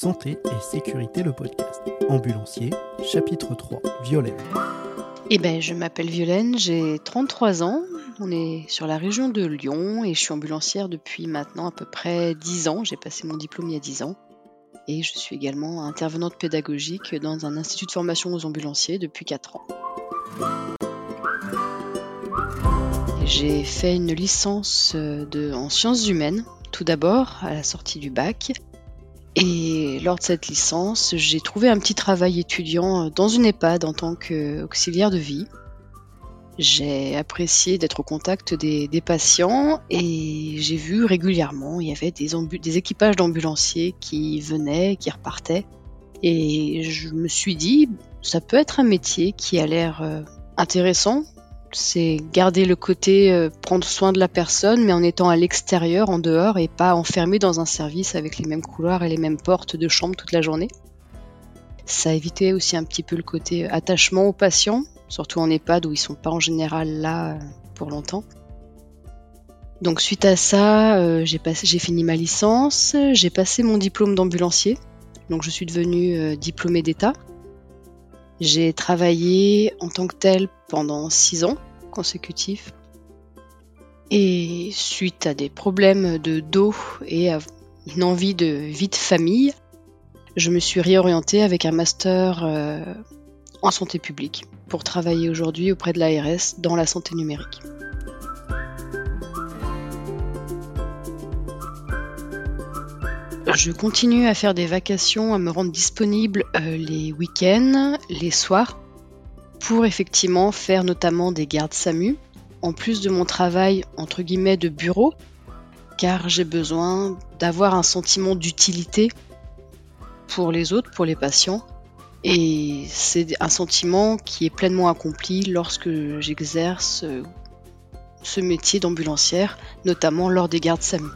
Santé et sécurité le podcast. Ambulancier, chapitre 3, Violaine. Eh ben, je m'appelle Violaine, j'ai 33 ans. On est sur la région de Lyon et je suis ambulancière depuis maintenant à peu près 10 ans. J'ai passé mon diplôme il y a 10 ans. Et je suis également intervenante pédagogique dans un institut de formation aux ambulanciers depuis 4 ans. J'ai fait une licence de, en sciences humaines, tout d'abord à la sortie du bac. Et lors de cette licence, j'ai trouvé un petit travail étudiant dans une EHPAD en tant qu'auxiliaire de vie. J'ai apprécié d'être au contact des, patients et j'ai vu régulièrement, il y avait des, des équipages d'ambulanciers qui venaient, qui repartaient. Et je me suis dit, ça peut être un métier qui a l'air euh, intéressant, c'est garder le côté euh, prendre soin de la personne, mais en étant à l'extérieur, en dehors, et pas enfermé dans un service avec les mêmes couloirs et les mêmes portes de chambre toute la journée. Ça évitait aussi un petit peu le côté attachement aux patients, surtout en EHPAD où ils sont pas en général là euh, pour longtemps. Donc suite à ça, euh, j'ai, fini ma licence, j'ai passé mon diplôme d'ambulancier, donc je suis devenue diplômée d'État. J'ai travaillé en tant que tel pendant six ans consécutifs. Et suite à des problèmes de dos et à une envie de vie de famille, je me suis réorientée avec un master euh, en santé publique pour travailler aujourd'hui auprès de l'ARS dans la santé numérique. Je continue à faire des vacations, à me rendre disponible euh, les week-ends, les soirs, pour effectivement faire notamment des gardes SAMU, en plus de mon travail entre guillemets de bureau, car j'ai besoin d'avoir un sentiment d'utilité pour les autres, pour les patients. Et c'est un sentiment qui est pleinement accompli lorsque j'exerce euh, ce métier d'ambulancière, notamment lors des gardes SAMU.